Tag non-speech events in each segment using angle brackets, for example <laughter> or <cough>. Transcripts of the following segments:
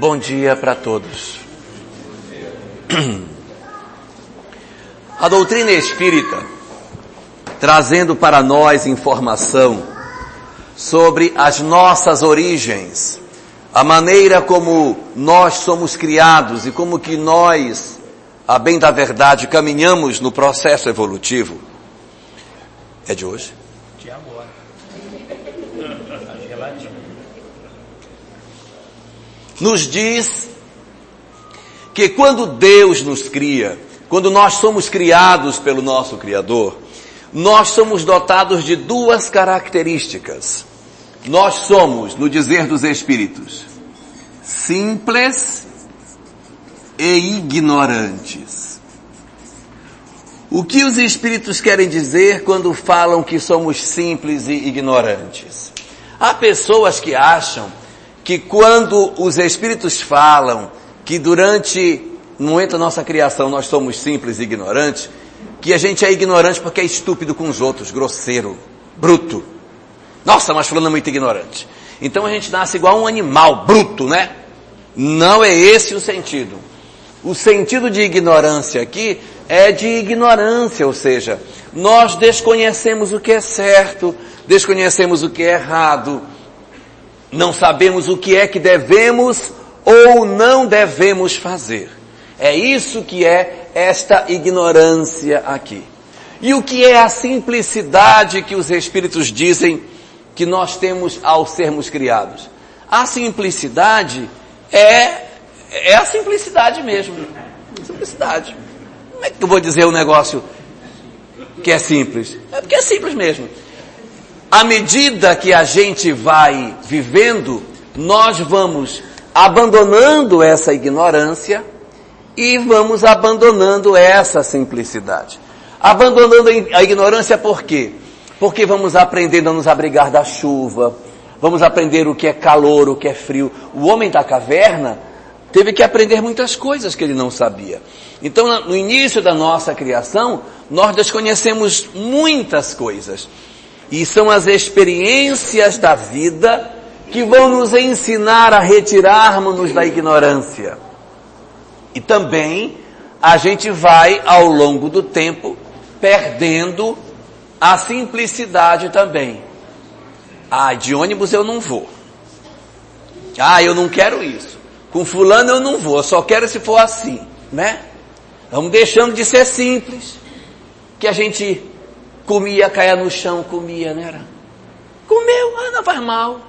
Bom dia para todos. <clears throat> A doutrina espírita, trazendo para nós informação sobre as nossas origens, a maneira como nós somos criados e como que nós, a bem da verdade, caminhamos no processo evolutivo. É de hoje? De agora. Nos diz que quando Deus nos cria, quando nós somos criados pelo nosso Criador, nós somos dotados de duas características. Nós somos, no dizer dos Espíritos, simples e ignorantes. O que os Espíritos querem dizer quando falam que somos simples e ignorantes? Há pessoas que acham que quando os Espíritos falam que durante no momento da nossa criação nós somos simples e ignorantes, que a gente é ignorante porque é estúpido com os outros, grosseiro, bruto. Nossa, mas fulano é muito ignorante. Então a gente nasce igual um animal bruto, né? Não é esse o sentido. O sentido de ignorância aqui é de ignorância, ou seja, nós desconhecemos o que é certo, desconhecemos o que é errado, não sabemos o que é que devemos ou não devemos fazer. É isso que é esta ignorância aqui. E o que é a simplicidade que os Espíritos dizem que nós temos ao sermos criados? A simplicidade é, é a simplicidade mesmo. Simplicidade. Como é que eu vou dizer um negócio que é simples? É porque é simples mesmo. À medida que a gente vai vivendo, nós vamos abandonando essa ignorância e vamos abandonando essa simplicidade. Abandonando a ignorância por quê? Porque vamos aprendendo a nos abrigar da chuva, vamos aprender o que é calor, o que é frio. O homem da caverna teve que aprender muitas coisas que ele não sabia. Então, no início da nossa criação, nós desconhecemos muitas coisas. E são as experiências da vida que vão nos ensinar a retirarmos-nos da ignorância. E também a gente vai, ao longo do tempo, perdendo a simplicidade também. Ah, de ônibus eu não vou. Ah, eu não quero isso. Com fulano eu não vou, eu só quero se for assim, né? Vamos deixando de ser simples. Que a gente comia, caia no chão, comia, né? Era? Comeu, ah, não faz mal.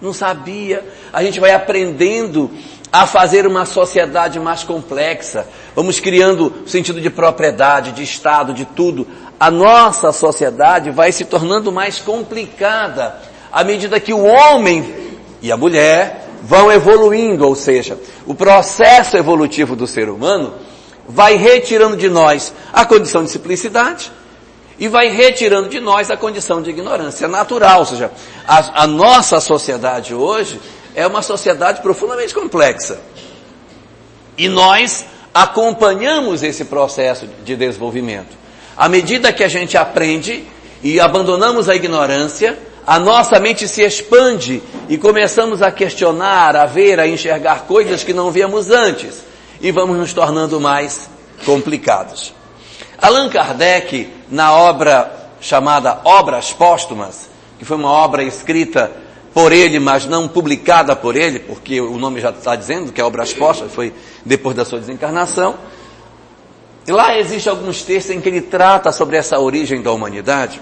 Não sabia. A gente vai aprendendo a fazer uma sociedade mais complexa. Vamos criando sentido de propriedade, de Estado, de tudo. A nossa sociedade vai se tornando mais complicada à medida que o homem e a mulher vão evoluindo, ou seja, o processo evolutivo do ser humano vai retirando de nós a condição de simplicidade e vai retirando de nós a condição de ignorância natural, ou seja, a, a nossa sociedade hoje é uma sociedade profundamente complexa. E nós acompanhamos esse processo de desenvolvimento. À medida que a gente aprende e abandonamos a ignorância, a nossa mente se expande e começamos a questionar, a ver, a enxergar coisas que não víamos antes e vamos nos tornando mais complicados. Allan Kardec, na obra chamada Obras Póstumas, que foi uma obra escrita por ele, mas não publicada por ele, porque o nome já está dizendo que é Obras Postas, foi depois da sua desencarnação. E lá existem alguns textos em que ele trata sobre essa origem da humanidade,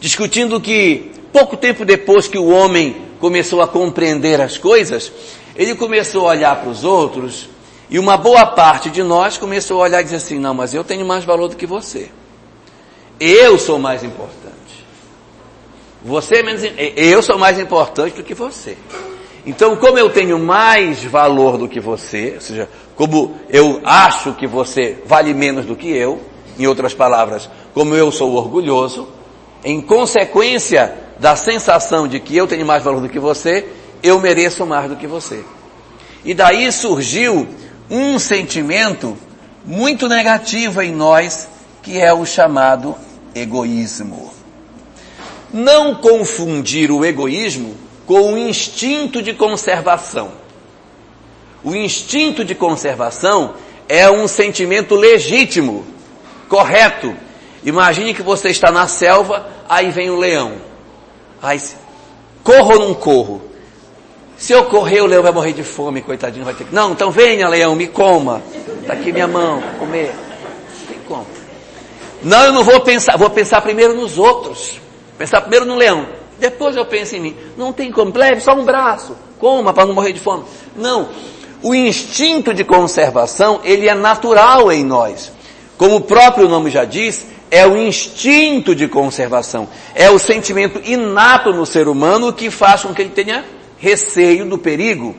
discutindo que pouco tempo depois que o homem começou a compreender as coisas, ele começou a olhar para os outros e uma boa parte de nós começou a olhar e dizer assim, não, mas eu tenho mais valor do que você. Eu sou mais importante. Você é menos, eu sou mais importante do que você. Então, como eu tenho mais valor do que você, ou seja, como eu acho que você vale menos do que eu, em outras palavras, como eu sou orgulhoso, em consequência da sensação de que eu tenho mais valor do que você, eu mereço mais do que você. E daí surgiu um sentimento muito negativo em nós, que é o chamado egoísmo. Não confundir o egoísmo com o instinto de conservação. O instinto de conservação é um sentimento legítimo, correto. Imagine que você está na selva, aí vem o leão. Aí, corro ou não corro? Se eu correr, o leão vai morrer de fome, coitadinho, vai ter que. Não, então venha, leão, me coma. Está aqui minha mão, comer. Não tem como. Não, eu não vou pensar, vou pensar primeiro nos outros. Pensar primeiro no leão. Depois eu penso em mim. Não tem como, leve só um braço. Coma para não morrer de fome. Não. O instinto de conservação, ele é natural em nós. Como o próprio nome já diz, é o instinto de conservação. É o sentimento inato no ser humano que faz com que ele tenha receio do perigo.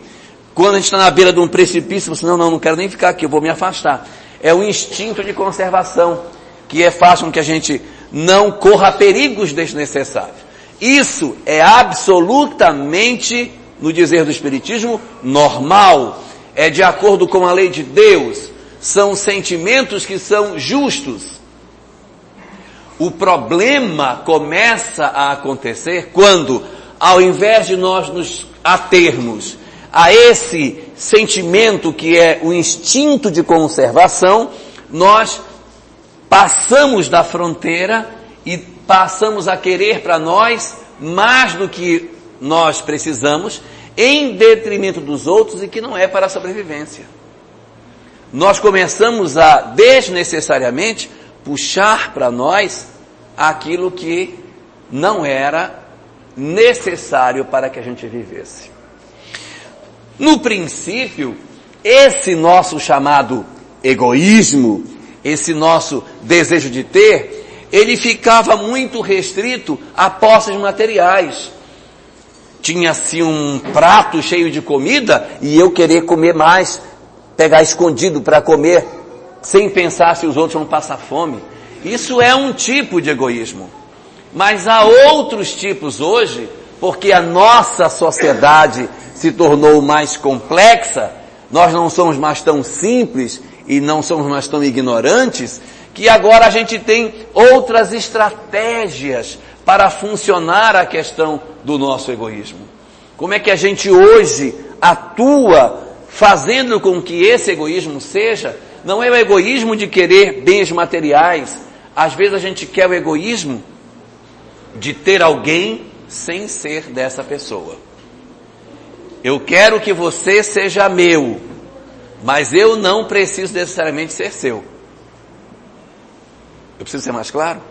Quando a gente está na beira de um precipício, você não, não, não quero nem ficar aqui, eu vou me afastar. É o instinto de conservação que é faz com que a gente não corra perigos desnecessários. Isso é absolutamente, no dizer do Espiritismo, normal. É de acordo com a lei de Deus. São sentimentos que são justos. O problema começa a acontecer quando, ao invés de nós nos a termos a esse sentimento que é o instinto de conservação, nós passamos da fronteira e passamos a querer para nós mais do que nós precisamos, em detrimento dos outros e que não é para a sobrevivência. Nós começamos a desnecessariamente puxar para nós aquilo que não era necessário para que a gente vivesse. No princípio, esse nosso chamado egoísmo, esse nosso desejo de ter, ele ficava muito restrito a posses materiais. Tinha-se um prato cheio de comida e eu querer comer mais, pegar escondido para comer, sem pensar se os outros vão passar fome. Isso é um tipo de egoísmo. Mas há outros tipos hoje, porque a nossa sociedade se tornou mais complexa, nós não somos mais tão simples e não somos mais tão ignorantes, que agora a gente tem outras estratégias para funcionar a questão do nosso egoísmo. Como é que a gente hoje atua fazendo com que esse egoísmo seja, não é o egoísmo de querer bens materiais, às vezes a gente quer o egoísmo de ter alguém sem ser dessa pessoa. Eu quero que você seja meu, mas eu não preciso necessariamente ser seu. Eu preciso ser mais claro?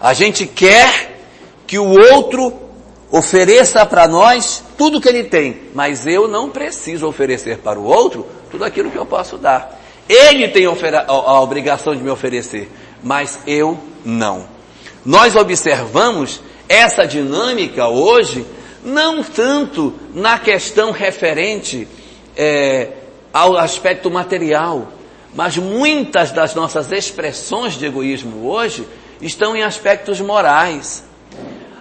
A gente quer que o outro ofereça para nós tudo que ele tem, mas eu não preciso oferecer para o outro tudo aquilo que eu posso dar. Ele tem a obrigação de me oferecer, mas eu não. Nós observamos essa dinâmica hoje, não tanto na questão referente é, ao aspecto material, mas muitas das nossas expressões de egoísmo hoje estão em aspectos morais.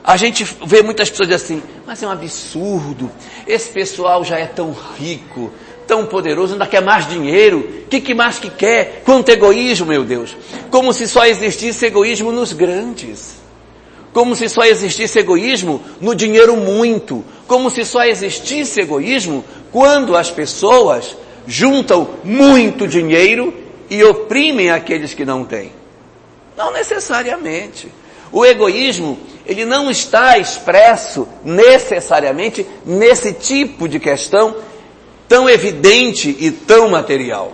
A gente vê muitas pessoas assim, mas é um absurdo, esse pessoal já é tão rico, tão poderoso, ainda quer mais dinheiro. O que, que mais que quer? Quanto egoísmo, meu Deus. Como se só existisse egoísmo nos grandes. Como se só existisse egoísmo no dinheiro muito. Como se só existisse egoísmo quando as pessoas juntam muito dinheiro e oprimem aqueles que não têm. Não necessariamente. O egoísmo, ele não está expresso necessariamente nesse tipo de questão tão evidente e tão material.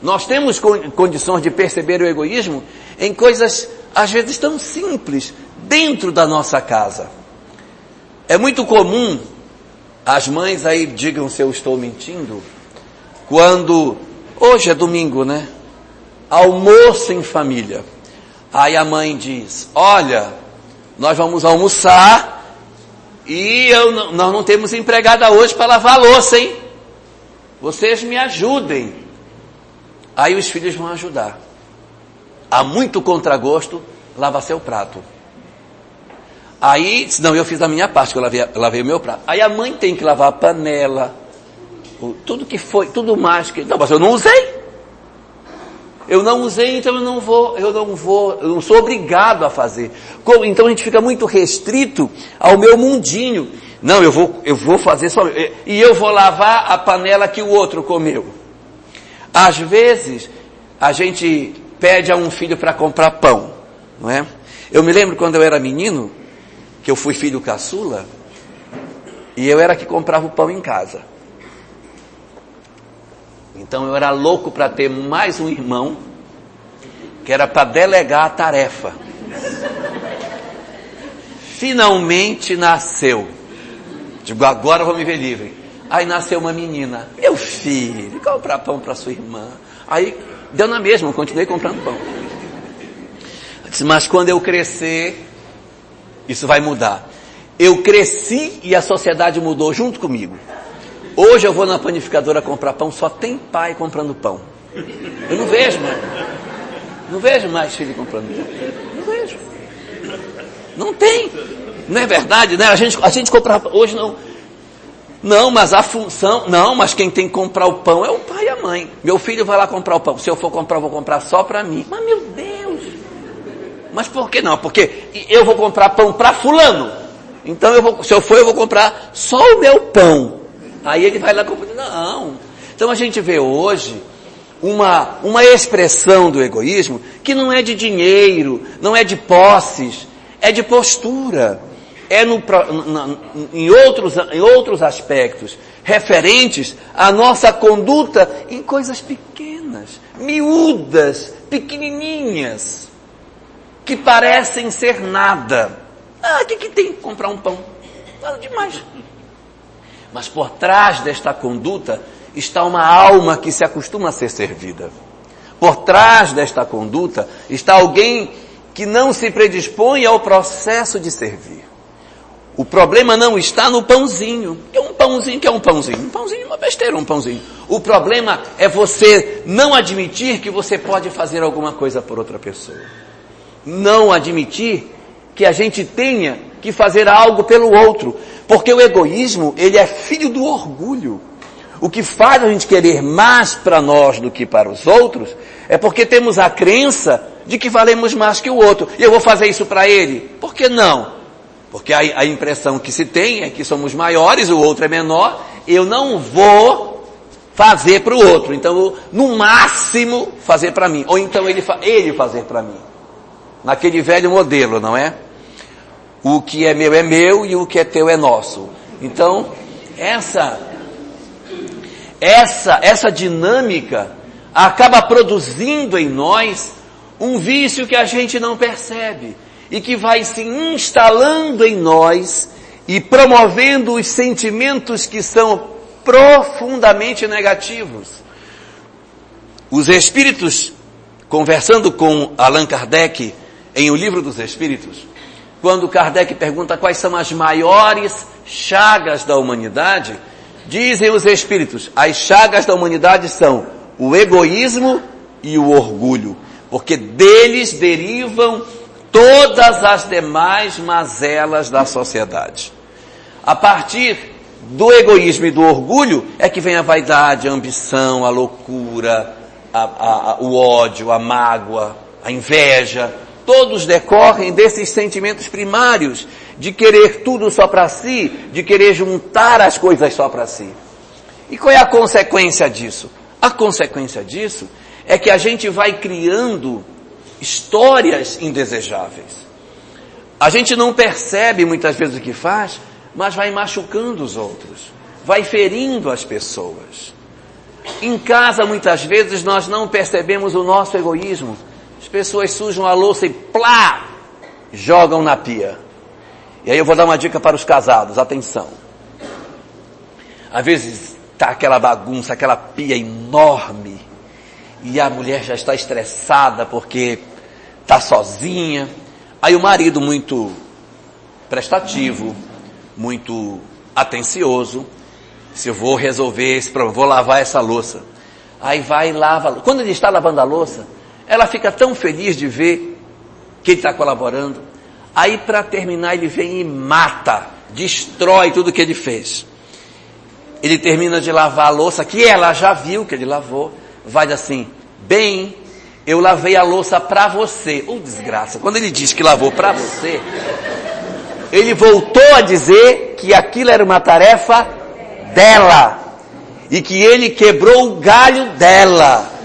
Nós temos condições de perceber o egoísmo em coisas, às vezes, tão simples, dentro da nossa casa. É muito comum, as mães aí digam se eu estou mentindo, quando, hoje é domingo, né? Almoço em família. Aí a mãe diz, olha, nós vamos almoçar e eu, nós não temos empregada hoje para lavar louça, hein? Vocês me ajudem. Aí os filhos vão ajudar. Há muito contragosto, lava seu prato. Aí, não, eu fiz a minha parte, que eu lavei, lavei o meu prato. Aí a mãe tem que lavar a panela, tudo que foi, tudo mais que. Não, mas eu não usei. Eu não usei, então eu não vou, eu não vou, eu não sou obrigado a fazer. Então a gente fica muito restrito ao meu mundinho. Não, eu vou, eu vou fazer só, e eu vou lavar a panela que o outro comeu. Às vezes, a gente pede a um filho para comprar pão, não é? Eu me lembro quando eu era menino, que eu fui filho caçula, e eu era que comprava o pão em casa. Então eu era louco para ter mais um irmão, que era para delegar a tarefa. Finalmente nasceu. Digo, agora eu vou me ver livre. Aí nasceu uma menina. Meu filho, comprar pão para sua irmã. Aí deu na mesma, continuei comprando pão. Eu disse, mas quando eu crescer, isso vai mudar. Eu cresci e a sociedade mudou junto comigo. Hoje eu vou na panificadora comprar pão, só tem pai comprando pão. Eu não vejo mais. Não vejo mais filho comprando pão. Não vejo. Não tem. Não é verdade, né? A gente, a gente hoje não. Não, mas a função, não, mas quem tem que comprar o pão é o pai e a mãe. Meu filho vai lá comprar o pão. Se eu for comprar, eu vou comprar só para mim. Mas meu Deus! Mas por que não? Porque eu vou comprar pão para fulano. Então eu vou, se eu for, eu vou comprar só o meu pão. Aí ele vai lá comprar. Não. Então a gente vê hoje uma, uma expressão do egoísmo que não é de dinheiro, não é de posses, é de postura. É no, na, em, outros, em outros aspectos referentes à nossa conduta em coisas pequenas, miúdas, pequenininhas, que parecem ser nada. Ah, o que, que tem comprar um pão? Nada demais. Mas por trás desta conduta está uma alma que se acostuma a ser servida. Por trás desta conduta está alguém que não se predispõe ao processo de servir. O problema não está no pãozinho. É um pãozinho que é um pãozinho. Um pãozinho é uma besteira, um pãozinho. O problema é você não admitir que você pode fazer alguma coisa por outra pessoa. Não admitir que a gente tenha que fazer algo pelo outro. Porque o egoísmo, ele é filho do orgulho. O que faz a gente querer mais para nós do que para os outros é porque temos a crença de que valemos mais que o outro. E eu vou fazer isso para ele. Por que não? Porque a, a impressão que se tem é que somos maiores, o outro é menor. Eu não vou fazer para o outro. Então, no máximo, fazer para mim. Ou então ele, ele fazer para mim. Naquele velho modelo, não é? O que é meu é meu e o que é teu é nosso. Então, essa, essa, essa dinâmica acaba produzindo em nós um vício que a gente não percebe e que vai se instalando em nós e promovendo os sentimentos que são profundamente negativos. Os espíritos, conversando com Allan Kardec em O Livro dos Espíritos, quando Kardec pergunta quais são as maiores chagas da humanidade, dizem os espíritos, as chagas da humanidade são o egoísmo e o orgulho, porque deles derivam todas as demais mazelas da sociedade. A partir do egoísmo e do orgulho é que vem a vaidade, a ambição, a loucura, a, a, a, o ódio, a mágoa, a inveja, todos decorrem desses sentimentos primários de querer tudo só para si, de querer juntar as coisas só para si. E qual é a consequência disso? A consequência disso é que a gente vai criando histórias indesejáveis. A gente não percebe muitas vezes o que faz, mas vai machucando os outros, vai ferindo as pessoas. Em casa, muitas vezes, nós não percebemos o nosso egoísmo, as pessoas sujam a louça e plá, jogam na pia. E aí eu vou dar uma dica para os casados, atenção. Às vezes tá aquela bagunça, aquela pia enorme, e a mulher já está estressada porque está sozinha. Aí o marido muito prestativo, muito atencioso, se eu vou resolver esse problema, vou lavar essa louça. Aí vai e lava. Quando ele está lavando a louça, ela fica tão feliz de ver que ele está colaborando. Aí, para terminar, ele vem e mata, destrói tudo que ele fez. Ele termina de lavar a louça, que ela já viu que ele lavou, vai assim, bem, eu lavei a louça para você. Ô oh, desgraça, quando ele diz que lavou para você, ele voltou a dizer que aquilo era uma tarefa dela. E que ele quebrou o galho dela.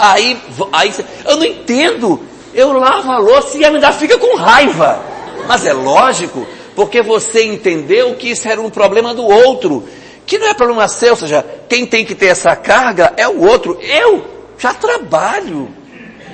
Aí, aí, eu não entendo. Eu lavo a louça e ainda fica com raiva. Mas é lógico, porque você entendeu que isso era um problema do outro. Que não é problema seu, ou seja, quem tem que ter essa carga é o outro. Eu já trabalho.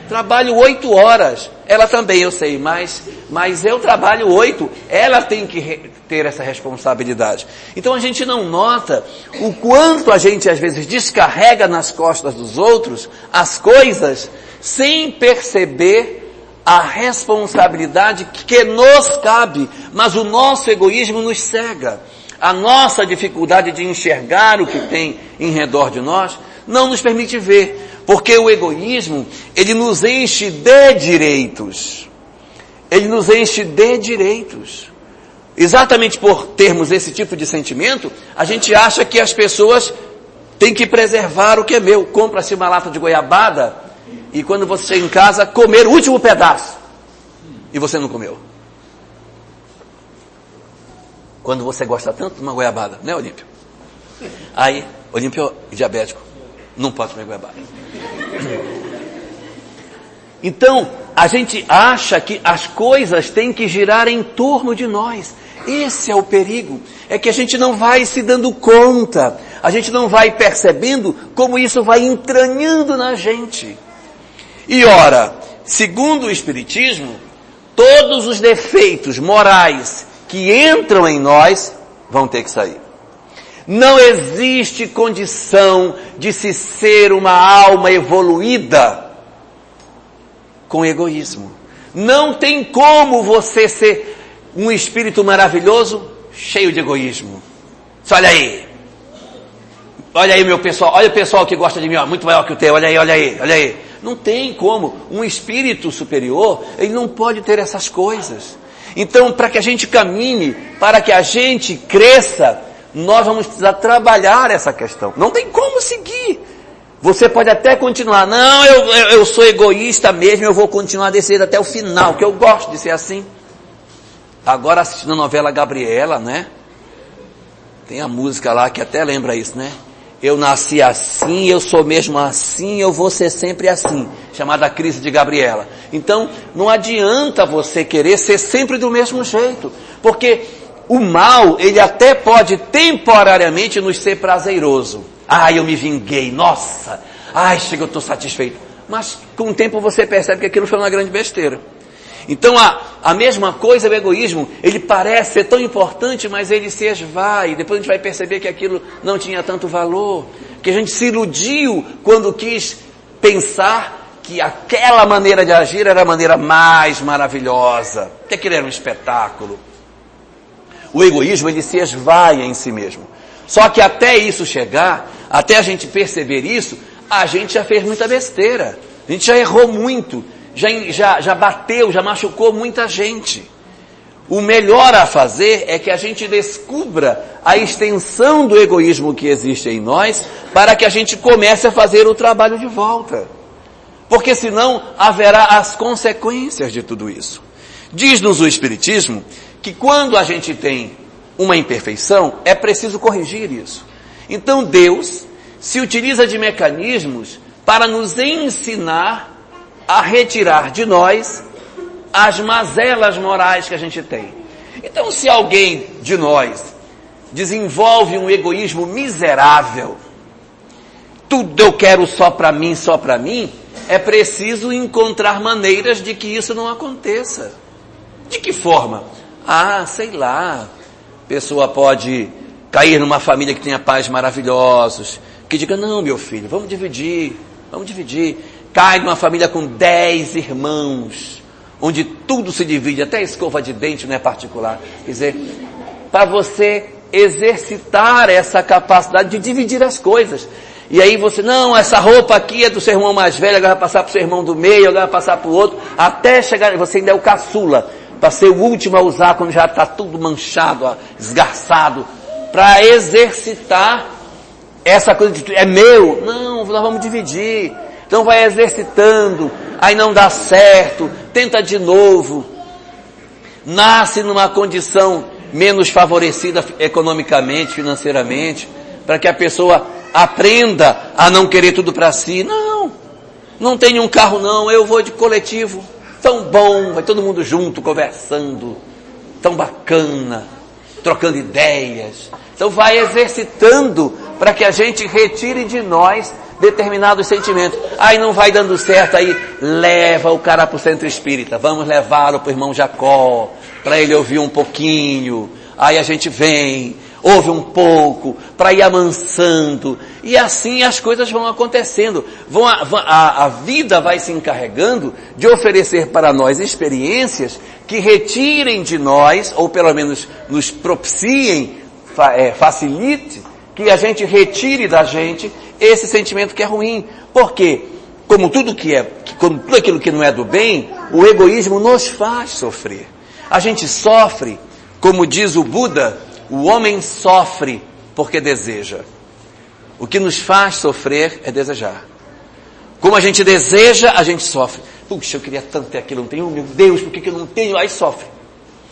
Trabalho oito horas. Ela também, eu sei, mas, mas eu trabalho oito. Ela tem que ter essa responsabilidade. Então a gente não nota o quanto a gente às vezes descarrega nas costas dos outros as coisas sem perceber a responsabilidade que nos cabe, mas o nosso egoísmo nos cega. A nossa dificuldade de enxergar o que tem em redor de nós não nos permite ver, porque o egoísmo, ele nos enche de direitos. Ele nos enche de direitos. Exatamente por termos esse tipo de sentimento, a gente acha que as pessoas têm que preservar o que é meu. Compra-se uma lata de goiabada, e quando você chega em casa, comer o último pedaço. E você não comeu. Quando você gosta tanto de uma goiabada, né, Olímpio? Aí, Olímpio diabético, não pode comer goiabada. Então, a gente acha que as coisas têm que girar em torno de nós. Esse é o perigo. É que a gente não vai se dando conta, a gente não vai percebendo como isso vai entranhando na gente. E ora, segundo o Espiritismo, todos os defeitos morais que entram em nós vão ter que sair. Não existe condição de se ser uma alma evoluída com egoísmo. Não tem como você ser um espírito maravilhoso cheio de egoísmo. Olha aí. Olha aí meu pessoal, olha o pessoal que gosta de mim, ó, muito maior que o teu, olha aí, olha aí, olha aí. Não tem como. Um espírito superior, ele não pode ter essas coisas. Então, para que a gente caminhe, para que a gente cresça, nós vamos precisar trabalhar essa questão. Não tem como seguir. Você pode até continuar, não, eu, eu, eu sou egoísta mesmo, eu vou continuar desse até o final, que eu gosto de ser assim. Agora assistindo a novela Gabriela, né? Tem a música lá que até lembra isso, né? eu nasci assim, eu sou mesmo assim, eu vou ser sempre assim, chamada crise de Gabriela. Então, não adianta você querer ser sempre do mesmo jeito, porque o mal, ele até pode temporariamente nos ser prazeroso. Ah, eu me vinguei, nossa, ai, chega, eu estou satisfeito. Mas com o tempo você percebe que aquilo foi uma grande besteira. Então a, a mesma coisa, o egoísmo, ele parece ser tão importante, mas ele se esvai. Depois a gente vai perceber que aquilo não tinha tanto valor. Que a gente se iludiu quando quis pensar que aquela maneira de agir era a maneira mais maravilhosa. Que aquilo era um espetáculo. O egoísmo, ele se esvai em si mesmo. Só que até isso chegar, até a gente perceber isso, a gente já fez muita besteira. A gente já errou muito já, já, já bateu, já machucou muita gente. O melhor a fazer é que a gente descubra a extensão do egoísmo que existe em nós para que a gente comece a fazer o trabalho de volta. Porque senão haverá as consequências de tudo isso. Diz-nos o Espiritismo que quando a gente tem uma imperfeição, é preciso corrigir isso. Então Deus se utiliza de mecanismos para nos ensinar a retirar de nós as mazelas morais que a gente tem. Então, se alguém de nós desenvolve um egoísmo miserável, tudo eu quero só para mim, só para mim, é preciso encontrar maneiras de que isso não aconteça. De que forma? Ah, sei lá. Pessoa pode cair numa família que tenha pais maravilhosos, que diga, não, meu filho, vamos dividir, vamos dividir cai numa família com dez irmãos, onde tudo se divide, até a escova de dente não é particular. Quer dizer, para você exercitar essa capacidade de dividir as coisas. E aí você, não, essa roupa aqui é do seu irmão mais velho, agora vai passar para o seu irmão do meio, agora vai passar para o outro, até chegar, você ainda é o caçula, para ser o último a usar quando já está tudo manchado, esgarçado, para exercitar essa coisa de, é meu. Não, nós vamos dividir. Então vai exercitando, aí não dá certo, tenta de novo. Nasce numa condição menos favorecida economicamente, financeiramente, para que a pessoa aprenda a não querer tudo para si. Não, não tenho um carro não, eu vou de coletivo. Tão bom, vai todo mundo junto, conversando. Tão bacana, trocando ideias. Então vai exercitando para que a gente retire de nós determinados sentimentos. Aí não vai dando certo, aí leva o cara para o centro espírita. Vamos levá-lo para o irmão Jacó, para ele ouvir um pouquinho. Aí a gente vem, ouve um pouco, para ir amansando. E assim as coisas vão acontecendo. Vão, a, a, a vida vai se encarregando de oferecer para nós experiências que retirem de nós, ou pelo menos nos propiciem, fa, é, facilite, que a gente retire da gente esse sentimento que é ruim. Por quê? Como tudo que é, como tudo aquilo que não é do bem, o egoísmo nos faz sofrer. A gente sofre, como diz o Buda, o homem sofre porque deseja. O que nos faz sofrer é desejar. Como a gente deseja, a gente sofre. Puxa, eu queria tanto ter aquilo, não tenho. Meu Deus, por que, eu não tenho? Aí sofre.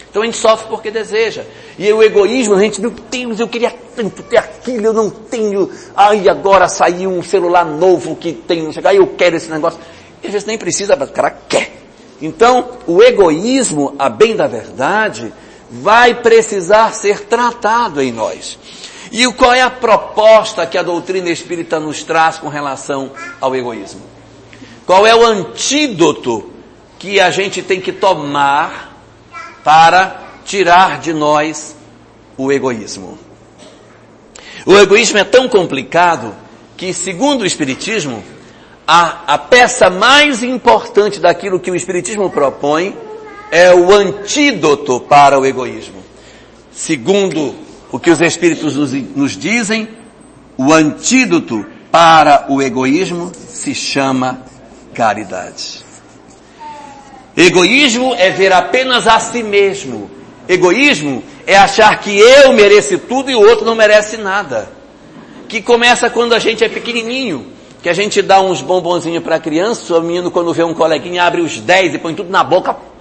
Então a gente sofre porque deseja. E o egoísmo, a gente, meu Deus, eu queria tanto ter aquilo, eu não tenho. Ai, agora saiu um celular novo que tem, que, eu quero esse negócio. E às vezes nem precisa, mas o cara quer. Então, o egoísmo, a bem da verdade, vai precisar ser tratado em nós. E qual é a proposta que a doutrina espírita nos traz com relação ao egoísmo? Qual é o antídoto que a gente tem que tomar para tirar de nós o egoísmo. O egoísmo é tão complicado que, segundo o Espiritismo, a, a peça mais importante daquilo que o Espiritismo propõe é o antídoto para o egoísmo. Segundo o que os Espíritos nos, nos dizem, o antídoto para o egoísmo se chama caridade. Egoísmo é ver apenas a si mesmo. Egoísmo é achar que eu mereço tudo e o outro não merece nada. Que começa quando a gente é pequenininho, que a gente dá uns bombonzinhos para a criança, o menino quando vê um coleguinha abre os 10 e põe tudo na boca.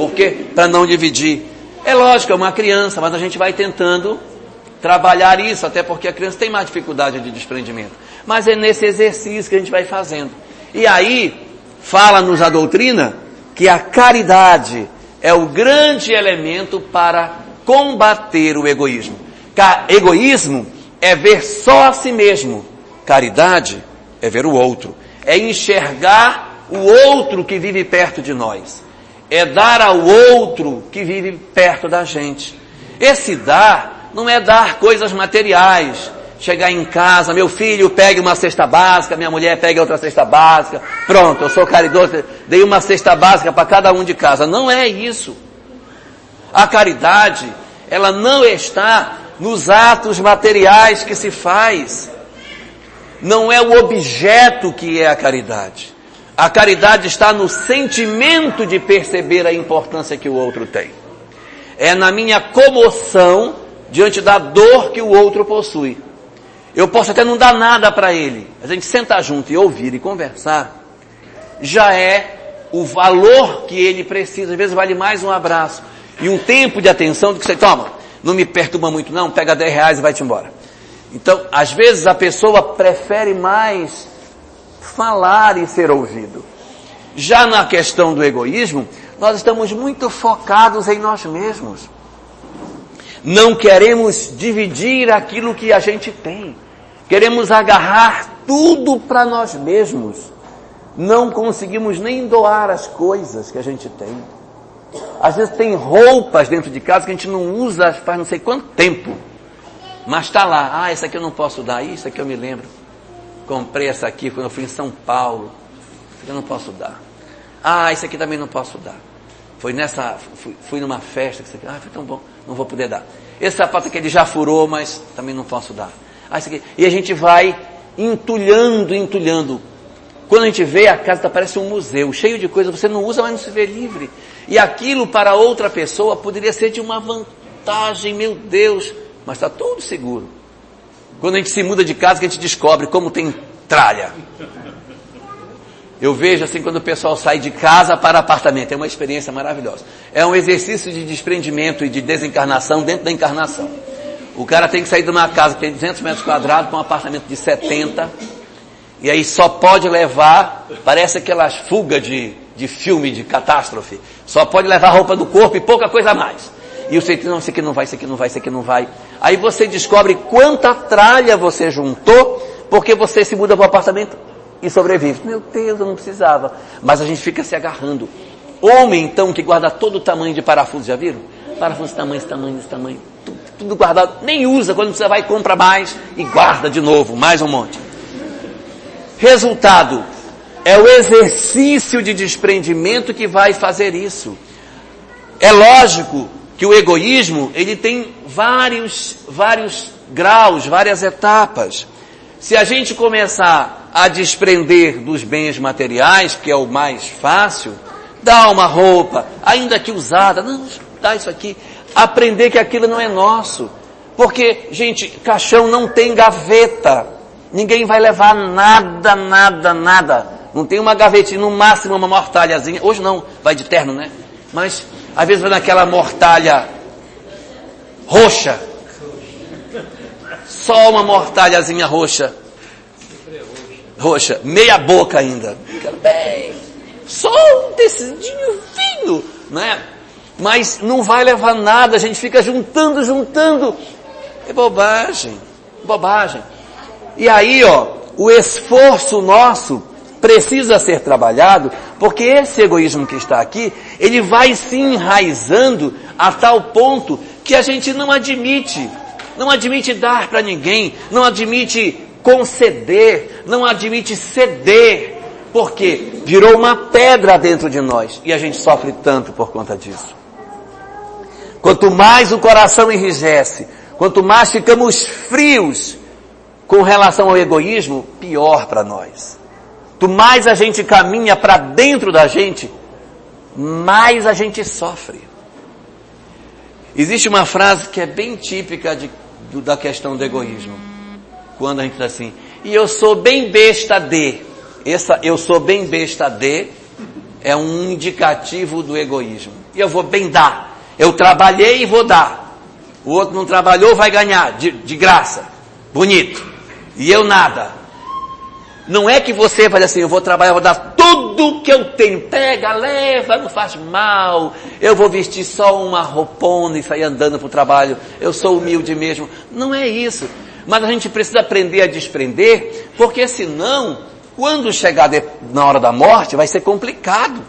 Por quê? Para não dividir. É lógico, é uma criança, mas a gente vai tentando trabalhar isso, até porque a criança tem mais dificuldade de desprendimento. Mas é nesse exercício que a gente vai fazendo. E aí, fala-nos a doutrina que a caridade é o grande elemento para combater o egoísmo. Egoísmo é ver só a si mesmo. Caridade é ver o outro. É enxergar o outro que vive perto de nós. É dar ao outro que vive perto da gente. Esse dar não é dar coisas materiais, chegar em casa, meu filho pegue uma cesta básica, minha mulher pegue outra cesta básica, pronto, eu sou caridoso, dei uma cesta básica para cada um de casa. Não é isso. A caridade, ela não está nos atos materiais que se faz. Não é o objeto que é a caridade. A caridade está no sentimento de perceber a importância que o outro tem. É na minha comoção diante da dor que o outro possui. Eu posso até não dar nada para ele. A gente sentar junto e ouvir e conversar já é o valor que ele precisa. Às vezes vale mais um abraço e um tempo de atenção do que você toma. Não me perturba muito não, pega 10 reais e vai-te embora. Então, às vezes a pessoa prefere mais falar e ser ouvido. Já na questão do egoísmo, nós estamos muito focados em nós mesmos. Não queremos dividir aquilo que a gente tem. Queremos agarrar tudo para nós mesmos. Não conseguimos nem doar as coisas que a gente tem. Às vezes tem roupas dentro de casa que a gente não usa faz não sei quanto tempo. Mas está lá. Ah, essa aqui eu não posso dar. Isso aqui eu me lembro. Comprei essa aqui quando eu fui em São Paulo. Aqui eu não posso dar. Ah, isso aqui também não posso dar. Foi nessa, fui, fui numa festa, que você, ah, foi tão bom, não vou poder dar. Esse sapato aqui ele já furou, mas também não posso dar. Ah, isso aqui. E a gente vai entulhando, entulhando. Quando a gente vê, a casa parece um museu, cheio de coisas, você não usa, mas não se vê livre. E aquilo para outra pessoa poderia ser de uma vantagem, meu Deus, mas está tudo seguro. Quando a gente se muda de casa, que a gente descobre como tem tralha. Eu vejo assim quando o pessoal sai de casa para apartamento. É uma experiência maravilhosa. É um exercício de desprendimento e de desencarnação dentro da encarnação. O cara tem que sair de uma casa que tem 200 metros quadrados para um apartamento de 70. E aí só pode levar, parece aquelas fugas de, de filme, de catástrofe. Só pode levar roupa do corpo e pouca coisa mais. E você diz, não, isso aqui não vai, isso aqui não vai, isso aqui não vai. Aí você descobre quanta tralha você juntou, porque você se muda para o apartamento e sobrevive. Meu Deus, eu não precisava. Mas a gente fica se agarrando. Homem, então, que guarda todo o tamanho de parafuso, já viram? Parafuso tamanho, tamanho, tamanho. Tudo, tudo guardado. Nem usa, quando você vai compra mais e guarda de novo, mais um monte. Resultado, é o exercício de desprendimento que vai fazer isso. É lógico que o egoísmo, ele tem vários, vários graus, várias etapas. Se a gente começar a desprender dos bens materiais, que é o mais fácil, dá uma roupa, ainda que usada, não, dá isso aqui, aprender que aquilo não é nosso. Porque, gente, caixão não tem gaveta. Ninguém vai levar nada, nada, nada. Não tem uma gavetinha, no máximo uma mortalhazinha. Hoje não, vai de terno, né? Mas, às vezes vai naquela mortalha roxa. Só uma mortalhazinha roxa roxa, meia boca ainda. Bem, só um tecidinho fino, né? Mas não vai levar nada, a gente fica juntando, juntando. É bobagem, bobagem. E aí, ó, o esforço nosso precisa ser trabalhado, porque esse egoísmo que está aqui, ele vai se enraizando a tal ponto que a gente não admite, não admite dar para ninguém, não admite conceder, não admite ceder, porque virou uma pedra dentro de nós e a gente sofre tanto por conta disso. Quanto mais o coração enrijece, quanto mais ficamos frios com relação ao egoísmo, pior para nós. Quanto mais a gente caminha para dentro da gente, mais a gente sofre. Existe uma frase que é bem típica de, da questão do egoísmo quando a gente diz assim, e eu sou bem besta de. Essa eu sou bem besta de é um indicativo do egoísmo. E eu vou bem dar. Eu trabalhei e vou dar. O outro não trabalhou, vai ganhar de, de graça. Bonito. E eu nada. Não é que você vai assim, eu vou trabalhar, vou dar tudo que eu tenho. Pega, leva, não faz mal. Eu vou vestir só uma roupona e sair andando para o trabalho. Eu sou humilde mesmo. Não é isso. Mas a gente precisa aprender a desprender, porque senão, quando chegar de, na hora da morte, vai ser complicado.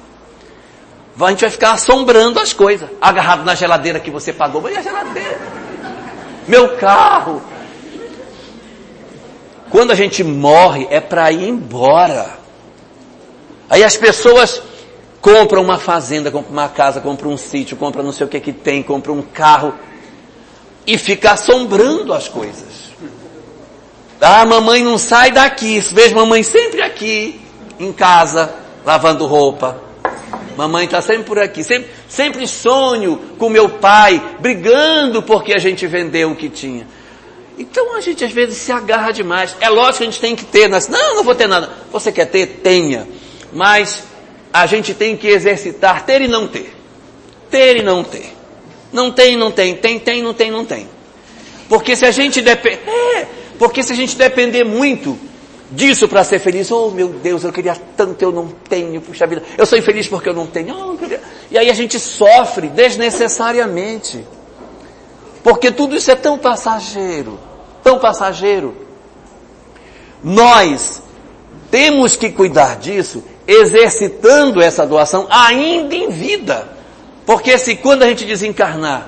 A gente vai ficar assombrando as coisas. Agarrado na geladeira que você pagou. Mas a geladeira? Meu carro. Quando a gente morre, é para ir embora. Aí as pessoas compram uma fazenda, compram uma casa, compram um sítio, compram não sei o que que tem, compram um carro e fica assombrando as coisas. Ah, mamãe não sai daqui. Vejo mamãe sempre aqui, em casa, lavando roupa. Mamãe está sempre por aqui. Sempre, sempre sonho com meu pai, brigando porque a gente vendeu o que tinha. Então a gente às vezes se agarra demais. É lógico que a gente tem que ter. Mas, não, não vou ter nada. Você quer ter? Tenha. Mas a gente tem que exercitar ter e não ter. Ter e não ter. Não tem, não tem. Tem, tem, não tem, não tem. Porque se a gente depende... É, porque se a gente depender muito disso para ser feliz, oh meu Deus, eu queria tanto, eu não tenho, puxa vida, eu sou infeliz porque eu não tenho, oh, e aí a gente sofre desnecessariamente. Porque tudo isso é tão passageiro, tão passageiro. Nós temos que cuidar disso, exercitando essa doação ainda em vida. Porque se quando a gente desencarnar,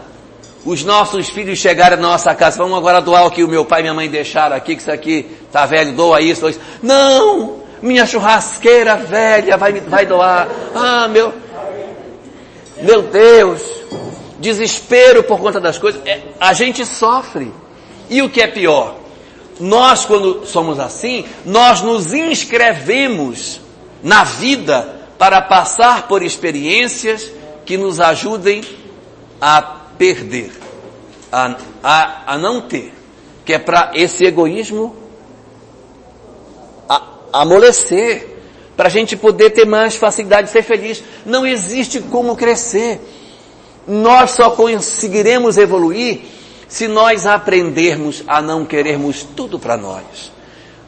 os nossos filhos chegarem na nossa casa, vamos agora doar o que o meu pai e minha mãe deixaram aqui, que isso aqui tá velho, doa isso, doa isso. Não! Minha churrasqueira velha vai, vai doar. Ah, meu, meu Deus! Desespero por conta das coisas. É, a gente sofre. E o que é pior? Nós, quando somos assim, nós nos inscrevemos na vida para passar por experiências que nos ajudem a perder, a, a, a não ter, que é para esse egoísmo a, amolecer. para a gente poder ter mais facilidade de ser feliz. Não existe como crescer. Nós só conseguiremos evoluir se nós aprendermos a não querermos tudo para nós.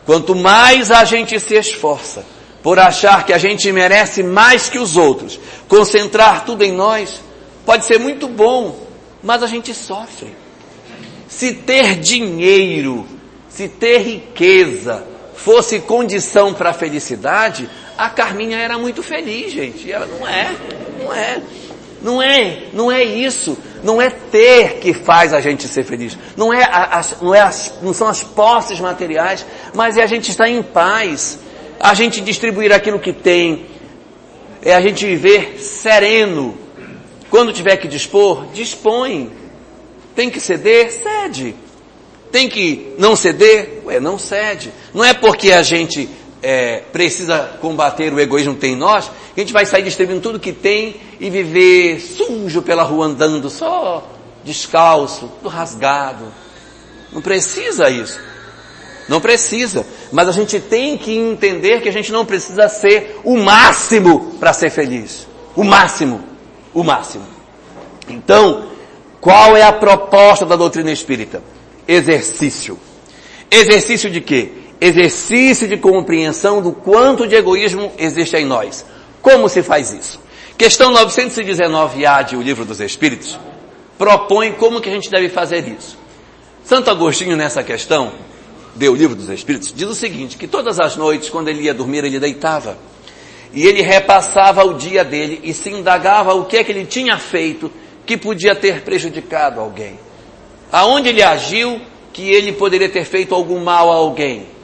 Quanto mais a gente se esforça por achar que a gente merece mais que os outros, concentrar tudo em nós, pode ser muito bom, mas a gente sofre. Se ter dinheiro, se ter riqueza fosse condição para a felicidade, a Carminha era muito feliz, gente. E ela não é, não é. Não é, não é isso. Não é ter que faz a gente ser feliz. Não é, as, não, é as, não são as posses materiais, mas é a gente estar em paz. A gente distribuir aquilo que tem. É a gente viver sereno. Quando tiver que dispor, dispõe. Tem que ceder, cede. Tem que não ceder, ué, não cede. Não é porque a gente é, precisa combater o egoísmo que tem em nós, a gente vai sair distribuindo tudo que tem e viver sujo pela rua andando, só descalço, tudo rasgado. Não precisa isso. Não precisa. Mas a gente tem que entender que a gente não precisa ser o máximo para ser feliz. O máximo. O máximo. Então, qual é a proposta da doutrina espírita? Exercício. Exercício de quê? Exercício de compreensão do quanto de egoísmo existe em nós. Como se faz isso? Questão 919A de O Livro dos Espíritos propõe como que a gente deve fazer isso. Santo Agostinho nessa questão, de O Livro dos Espíritos, diz o seguinte, que todas as noites, quando ele ia dormir, ele deitava. E ele repassava o dia dele e se indagava o que é que ele tinha feito que podia ter prejudicado alguém. Aonde ele agiu que ele poderia ter feito algum mal a alguém.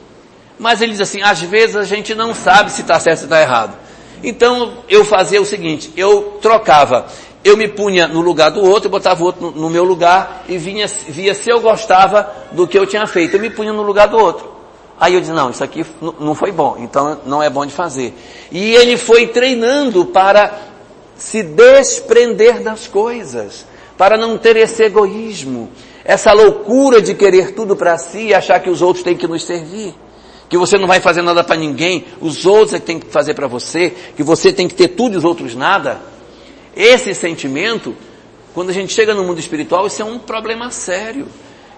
Mas ele diz assim, às vezes a gente não sabe se está certo ou está errado. Então eu fazia o seguinte, eu trocava, eu me punha no lugar do outro, botava o outro no, no meu lugar e vinha, via se eu gostava do que eu tinha feito. Eu me punha no lugar do outro. Aí eu disse, não, isso aqui não foi bom, então não é bom de fazer. E ele foi treinando para se desprender das coisas, para não ter esse egoísmo, essa loucura de querer tudo para si e achar que os outros têm que nos servir. Que você não vai fazer nada para ninguém, os outros é que tem que fazer para você, que você tem que ter tudo e os outros nada. Esse sentimento, quando a gente chega no mundo espiritual, isso é um problema sério.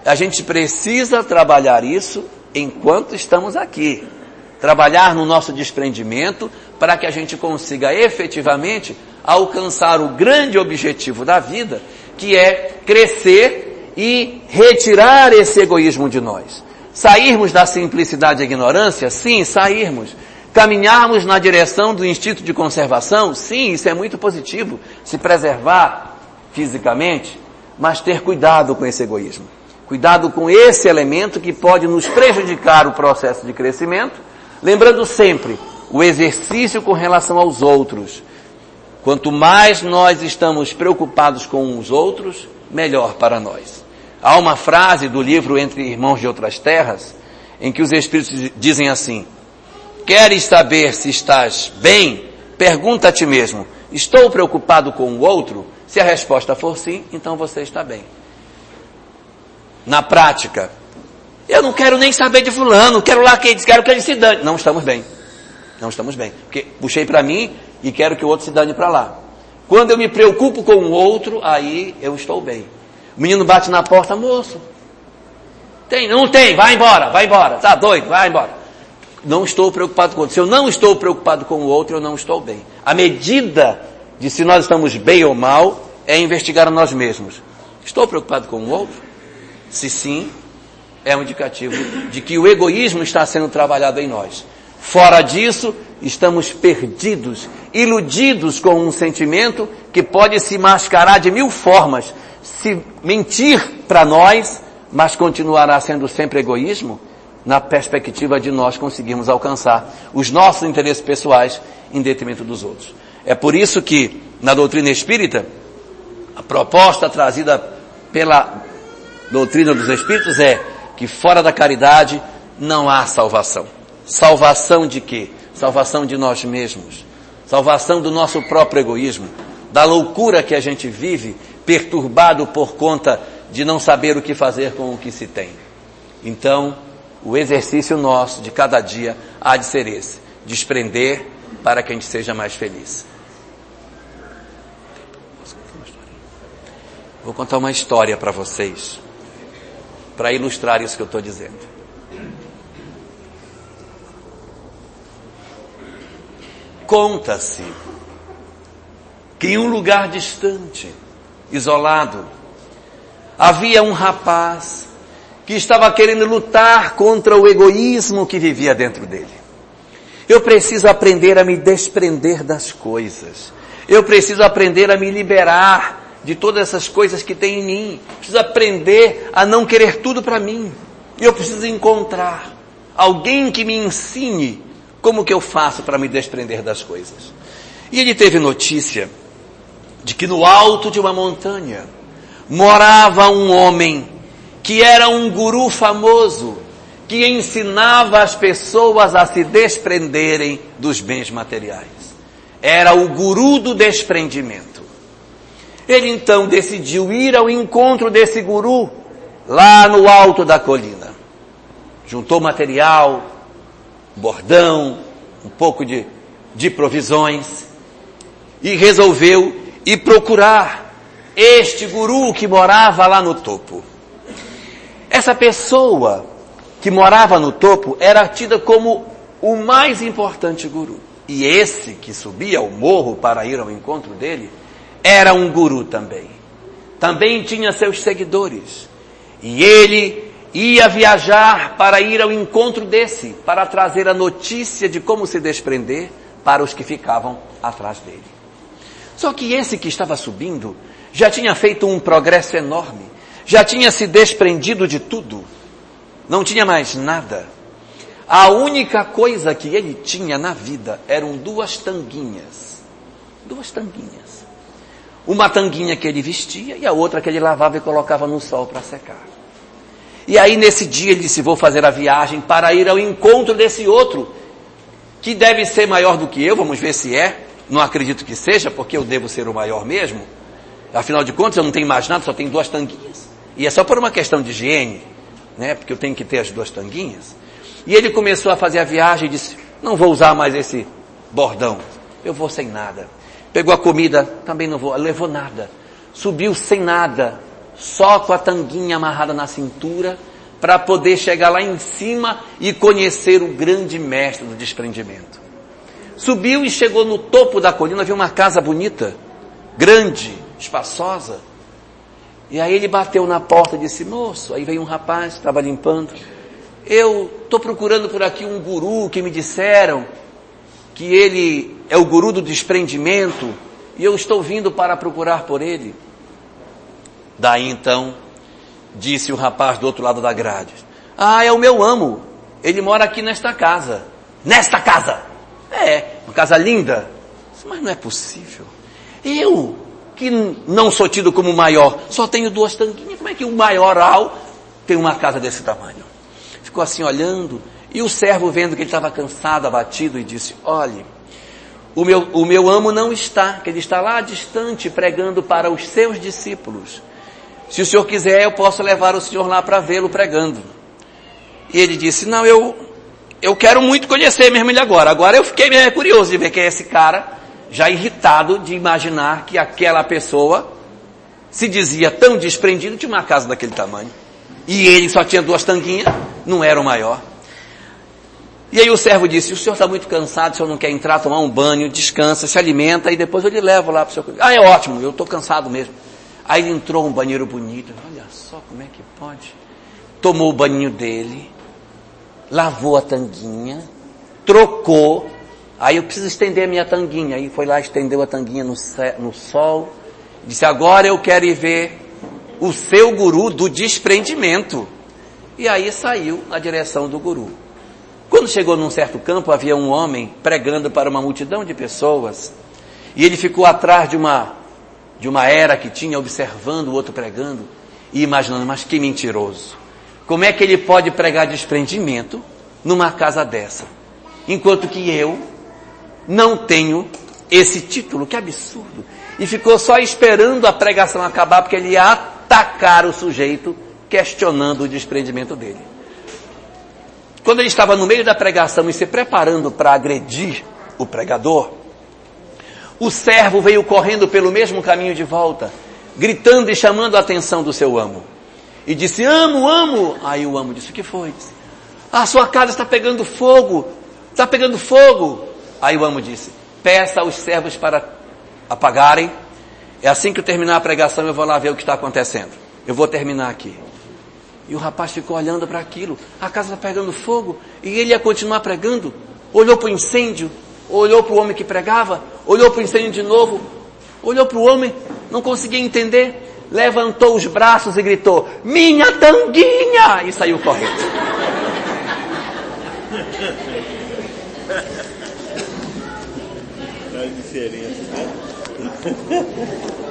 A gente precisa trabalhar isso enquanto estamos aqui. Trabalhar no nosso desprendimento para que a gente consiga efetivamente alcançar o grande objetivo da vida, que é crescer e retirar esse egoísmo de nós. Sairmos da simplicidade e ignorância? Sim, sairmos. Caminharmos na direção do instinto de conservação? Sim, isso é muito positivo. Se preservar fisicamente, mas ter cuidado com esse egoísmo. Cuidado com esse elemento que pode nos prejudicar o processo de crescimento, lembrando sempre o exercício com relação aos outros, Quanto mais nós estamos preocupados com os outros, melhor para nós. Há uma frase do livro Entre Irmãos de Outras Terras, em que os Espíritos dizem assim, Queres saber se estás bem? Pergunta a ti mesmo, estou preocupado com o outro? Se a resposta for sim, então você está bem. Na prática, eu não quero nem saber de fulano, quero lá que quero que ele se dane. Não estamos bem. Não estamos bem. Porque puxei para mim, e quero que o outro se dane para lá. Quando eu me preocupo com o outro, aí eu estou bem. O menino bate na porta, moço. Tem, não tem, vai embora, vai embora. Tá doido, vai embora. Não estou preocupado com o outro. Se eu não estou preocupado com o outro, eu não estou bem. A medida de se nós estamos bem ou mal é investigar a nós mesmos. Estou preocupado com o outro? Se sim, é um indicativo de que o egoísmo está sendo trabalhado em nós. Fora disso, estamos perdidos, iludidos com um sentimento que pode se mascarar de mil formas, se mentir para nós, mas continuará sendo sempre egoísmo, na perspectiva de nós conseguirmos alcançar os nossos interesses pessoais em detrimento dos outros. É por isso que, na doutrina espírita, a proposta trazida pela doutrina dos espíritos é que fora da caridade não há salvação. Salvação de quê? Salvação de nós mesmos. Salvação do nosso próprio egoísmo. Da loucura que a gente vive, perturbado por conta de não saber o que fazer com o que se tem. Então, o exercício nosso de cada dia há de ser esse. Desprender, para que a gente seja mais feliz. Vou contar uma história para vocês, para ilustrar isso que eu estou dizendo. Conta-se que em um lugar distante, isolado, havia um rapaz que estava querendo lutar contra o egoísmo que vivia dentro dele. Eu preciso aprender a me desprender das coisas. Eu preciso aprender a me liberar de todas essas coisas que tem em mim. Preciso aprender a não querer tudo para mim. Eu preciso encontrar alguém que me ensine como que eu faço para me desprender das coisas. E ele teve notícia de que no alto de uma montanha morava um homem que era um guru famoso, que ensinava as pessoas a se desprenderem dos bens materiais. Era o guru do desprendimento. Ele então decidiu ir ao encontro desse guru lá no alto da colina. Juntou material, bordão, um pouco de, de provisões e resolveu ir procurar este guru que morava lá no topo. Essa pessoa que morava no topo era tida como o mais importante guru. E esse que subia ao morro para ir ao encontro dele era um guru também. Também tinha seus seguidores. E ele ia viajar para ir ao encontro desse, para trazer a notícia de como se desprender para os que ficavam atrás dele. Só que esse que estava subindo já tinha feito um progresso enorme, já tinha se desprendido de tudo, não tinha mais nada. A única coisa que ele tinha na vida eram duas tanguinhas. Duas tanguinhas. Uma tanguinha que ele vestia e a outra que ele lavava e colocava no sol para secar. E aí nesse dia ele disse, vou fazer a viagem para ir ao encontro desse outro, que deve ser maior do que eu, vamos ver se é. Não acredito que seja, porque eu devo ser o maior mesmo. Afinal de contas, eu não tenho mais nada, só tenho duas tanguinhas. E é só por uma questão de higiene, né? Porque eu tenho que ter as duas tanguinhas. E ele começou a fazer a viagem e disse, não vou usar mais esse bordão. Eu vou sem nada. Pegou a comida, também não vou, levou nada. Subiu sem nada, só com a tanguinha amarrada na cintura, para poder chegar lá em cima e conhecer o grande mestre do desprendimento. Subiu e chegou no topo da colina, viu uma casa bonita, grande, espaçosa. E aí ele bateu na porta e disse, moço, aí veio um rapaz, estava limpando. Eu estou procurando por aqui um guru que me disseram que ele é o guru do desprendimento e eu estou vindo para procurar por ele. Daí então, disse o rapaz do outro lado da grade, ah, é o meu amo, ele mora aqui nesta casa. Nesta casa! É, uma casa linda. Mas não é possível. Eu, que não sou tido como maior, só tenho duas tanquinhas, como é que o maioral tem uma casa desse tamanho? Ficou assim olhando, e o servo, vendo que ele estava cansado, abatido, e disse: Olhe, o meu, o meu amo não está, que ele está lá distante pregando para os seus discípulos. Se o senhor quiser, eu posso levar o senhor lá para vê-lo pregando. E ele disse: Não, eu, eu quero muito conhecer mesmo ele agora. Agora eu fiquei meio curioso de ver quem é esse cara, já irritado de imaginar que aquela pessoa se dizia tão desprendido de uma casa daquele tamanho. E ele só tinha duas tanguinhas, não era o maior. E aí o servo disse, o senhor está muito cansado, o senhor não quer entrar, tomar um banho, descansa, se alimenta e depois eu lhe levo lá para o senhor. Ah, é ótimo, eu estou cansado mesmo. Aí ele entrou um banheiro bonito, olha só como é que pode. Tomou o banho dele, lavou a tanguinha, trocou, aí eu preciso estender a minha tanguinha. Aí foi lá, estendeu a tanguinha no, no sol, disse, agora eu quero ir ver o seu guru do desprendimento. E aí saiu na direção do guru. Quando chegou num certo campo, havia um homem pregando para uma multidão de pessoas, e ele ficou atrás de uma, de uma era que tinha, observando o outro pregando, e imaginando, mas que mentiroso. Como é que ele pode pregar desprendimento numa casa dessa? Enquanto que eu não tenho esse título, que absurdo. E ficou só esperando a pregação acabar, porque ele ia atacar o sujeito, questionando o desprendimento dele. Quando ele estava no meio da pregação e se preparando para agredir o pregador. O servo veio correndo pelo mesmo caminho de volta, gritando e chamando a atenção do seu amo. E disse, amo, amo. Aí o amo disse, o que foi? Disse, a sua casa está pegando fogo, está pegando fogo. Aí o amo disse, peça aos servos para apagarem. É assim que eu terminar a pregação, eu vou lá ver o que está acontecendo. Eu vou terminar aqui. E o rapaz ficou olhando para aquilo. A casa está pegando fogo. E ele ia continuar pregando. Olhou para o incêndio. Olhou para o homem que pregava. Olhou para o incêndio de novo. Olhou para o homem. Não conseguia entender. Levantou os braços e gritou: Minha tanguinha! E saiu correndo. diferença, né? <laughs>